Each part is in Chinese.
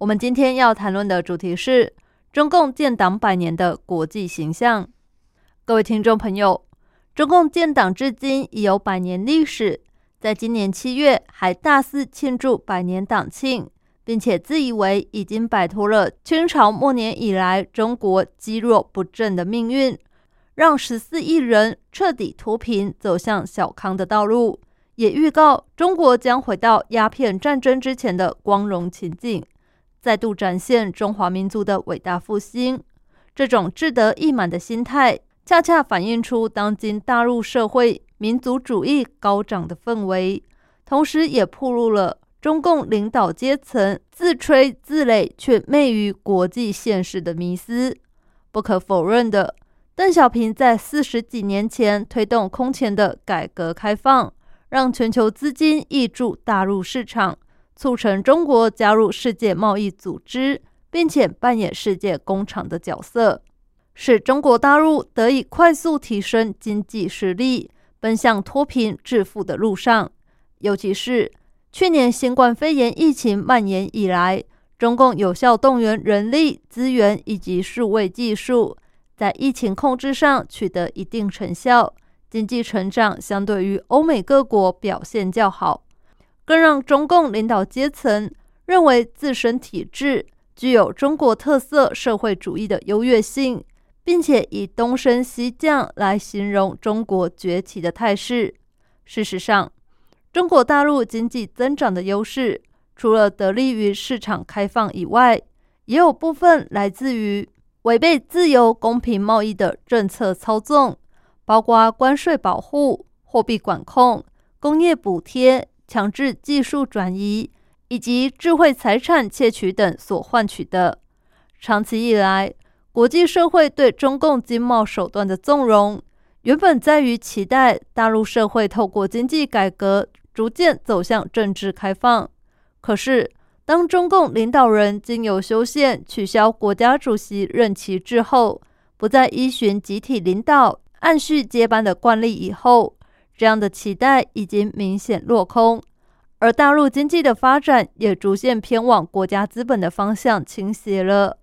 我们今天要谈论的主题是中共建党百年的国际形象。各位听众朋友，中共建党至今已有百年历史，在今年七月还大肆庆祝百年党庆，并且自以为已经摆脱了清朝末年以来中国积弱不振的命运，让十四亿人彻底脱贫，走向小康的道路。也预告中国将回到鸦片战争之前的光荣情景，再度展现中华民族的伟大复兴。这种志得意满的心态，恰恰反映出当今大陆社会民族主义高涨的氛围，同时也暴露了中共领导阶层自吹自擂却昧于国际现实的迷思。不可否认的，邓小平在四十几年前推动空前的改革开放。让全球资金溢注大陆市场，促成中国加入世界贸易组织，并且扮演世界工厂的角色，使中国大陆得以快速提升经济实力，奔向脱贫致富的路上。尤其是去年新冠肺炎疫情蔓延以来，中共有效动员人力资源以及数位技术，在疫情控制上取得一定成效。经济成长相对于欧美各国表现较好，更让中共领导阶层认为自身体制具有中国特色社会主义的优越性，并且以东升西降来形容中国崛起的态势。事实上，中国大陆经济增长的优势，除了得力于市场开放以外，也有部分来自于违背自由公平贸易的政策操纵。包括关税保护、货币管控、工业补贴、强制技术转移以及智慧财产窃取等所换取的。长期以来，国际社会对中共经贸手段的纵容，原本在于期待大陆社会透过经济改革逐渐走向政治开放。可是，当中共领导人经由修宪取消国家主席任期之后，不再依循集体领导。按序接班的惯例以后，这样的期待已经明显落空，而大陆经济的发展也逐渐偏往国家资本的方向倾斜了。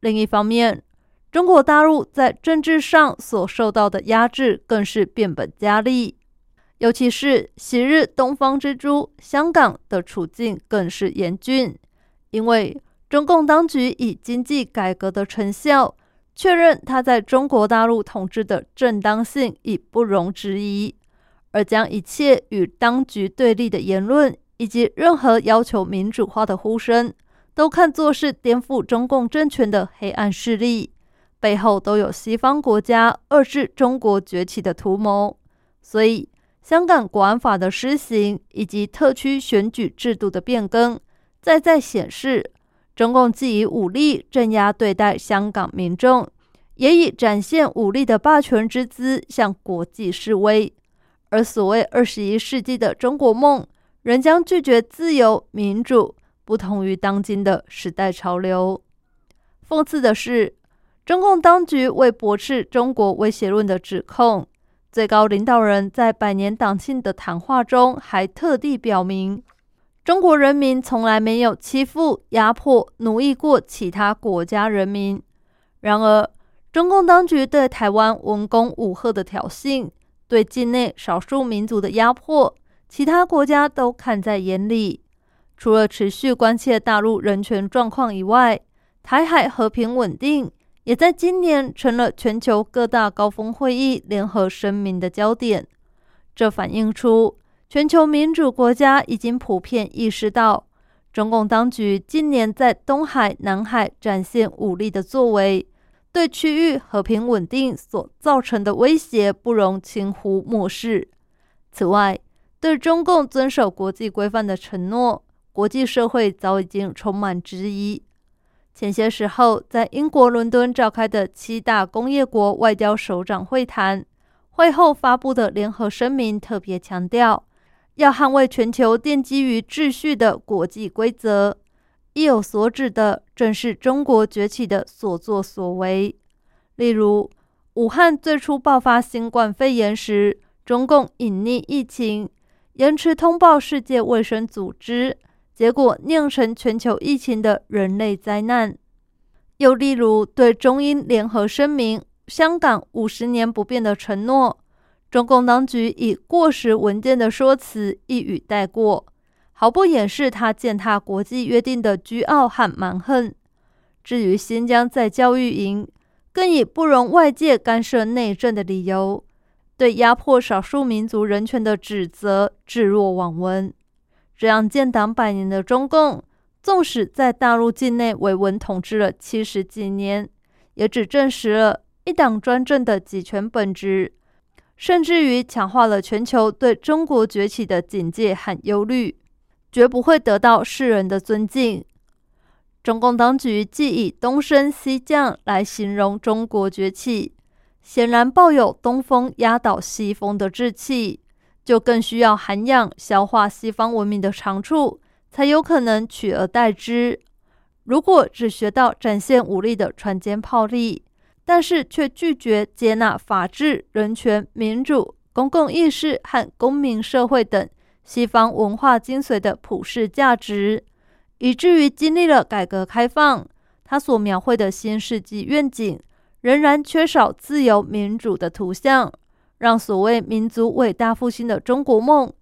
另一方面，中国大陆在政治上所受到的压制更是变本加厉，尤其是昔日东方之珠香港的处境更是严峻，因为中共当局以经济改革的成效。确认他在中国大陆统治的正当性已不容置疑，而将一切与当局对立的言论以及任何要求民主化的呼声，都看作是颠覆中共政权的黑暗势力，背后都有西方国家遏制中国崛起的图谋。所以，香港国安法的施行以及特区选举制度的变更，再再显示。中共既以武力镇压对待香港民众，也以展现武力的霸权之姿向国际示威。而所谓二十一世纪的中国梦，仍将拒绝自由民主，不同于当今的时代潮流。讽刺的是，中共当局为驳斥中国威胁论的指控，最高领导人在百年党庆的谈话中还特地表明。中国人民从来没有欺负、压迫、奴役过其他国家人民。然而，中共当局对台湾文攻武赫的挑衅，对境内少数民族的压迫，其他国家都看在眼里。除了持续关切大陆人权状况以外，台海和平稳定也在今年成了全球各大高峰会议联合声明的焦点。这反映出。全球民主国家已经普遍意识到，中共当局近年在东海、南海展现武力的作为，对区域和平稳定所造成的威胁不容轻忽漠视。此外，对中共遵守国际规范的承诺，国际社会早已经充满质疑。前些时候在英国伦敦召开的七大工业国外交首长会谈，会后发布的联合声明特别强调，要捍卫全球奠基于秩序的国际规则。意有所指的，正是中国崛起的所作所为。例如，武汉最初爆发新冠肺炎时，中共隐匿疫情，延迟通报世界卫生组织。结果酿成全球疫情的人类灾难。又例如，对中英联合声明、香港五十年不变的承诺，中共当局以过时文件的说辞一语带过，毫不掩饰他践踏国际约定的倨傲和蛮横。至于新疆在教育营，更以不容外界干涉内政的理由，对压迫少数民族人权的指责置若罔闻。这样建党百年的中共，纵使在大陆境内维稳统治了七十几年，也只证实了一党专政的集权本质，甚至于强化了全球对中国崛起的警戒和忧虑，绝不会得到世人的尊敬。中共当局既以东升西降来形容中国崛起，显然抱有东风压倒西风的志气。就更需要涵养、消化西方文明的长处，才有可能取而代之。如果只学到展现武力的船坚炮利，但是却拒绝接纳法治、人权、民主、公共意识和公民社会等西方文化精髓的普世价值，以至于经历了改革开放，他所描绘的新世纪愿景仍然缺少自由民主的图像。让所谓民族伟大复兴的中国梦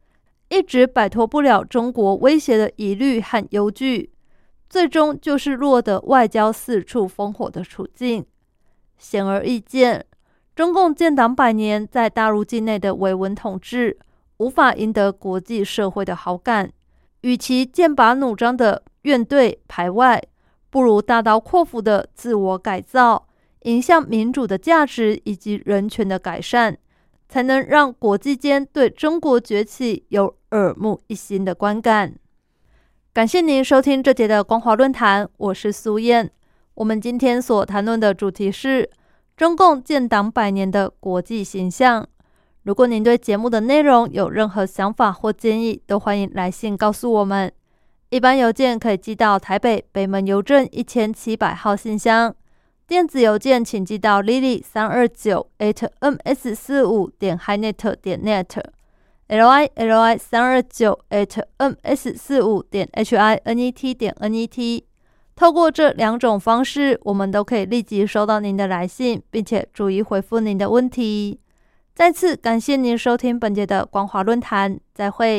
一直摆脱不了中国威胁的疑虑和忧惧，最终就是落得外交四处烽火的处境。显而易见，中共建党百年在大陆境内的维稳统治无法赢得国际社会的好感，与其剑拔弩张的怨怼排外，不如大刀阔斧的自我改造，迎向民主的价值以及人权的改善。才能让国际间对中国崛起有耳目一新的观感。感谢您收听这节的光华论坛，我是苏燕。我们今天所谈论的主题是中共建党百年的国际形象。如果您对节目的内容有任何想法或建议，都欢迎来信告诉我们。一般邮件可以寄到台北北门邮政一千七百号信箱。电子邮件请寄到 lily 三二九 at ms 四五点 hinet 点 net，l i l i 三二九 at ms 四五点 h i n e t 点 n e t。透过这两种方式，我们都可以立即收到您的来信，并且逐一回复您的问题。再次感谢您收听本节的光华论坛，再会。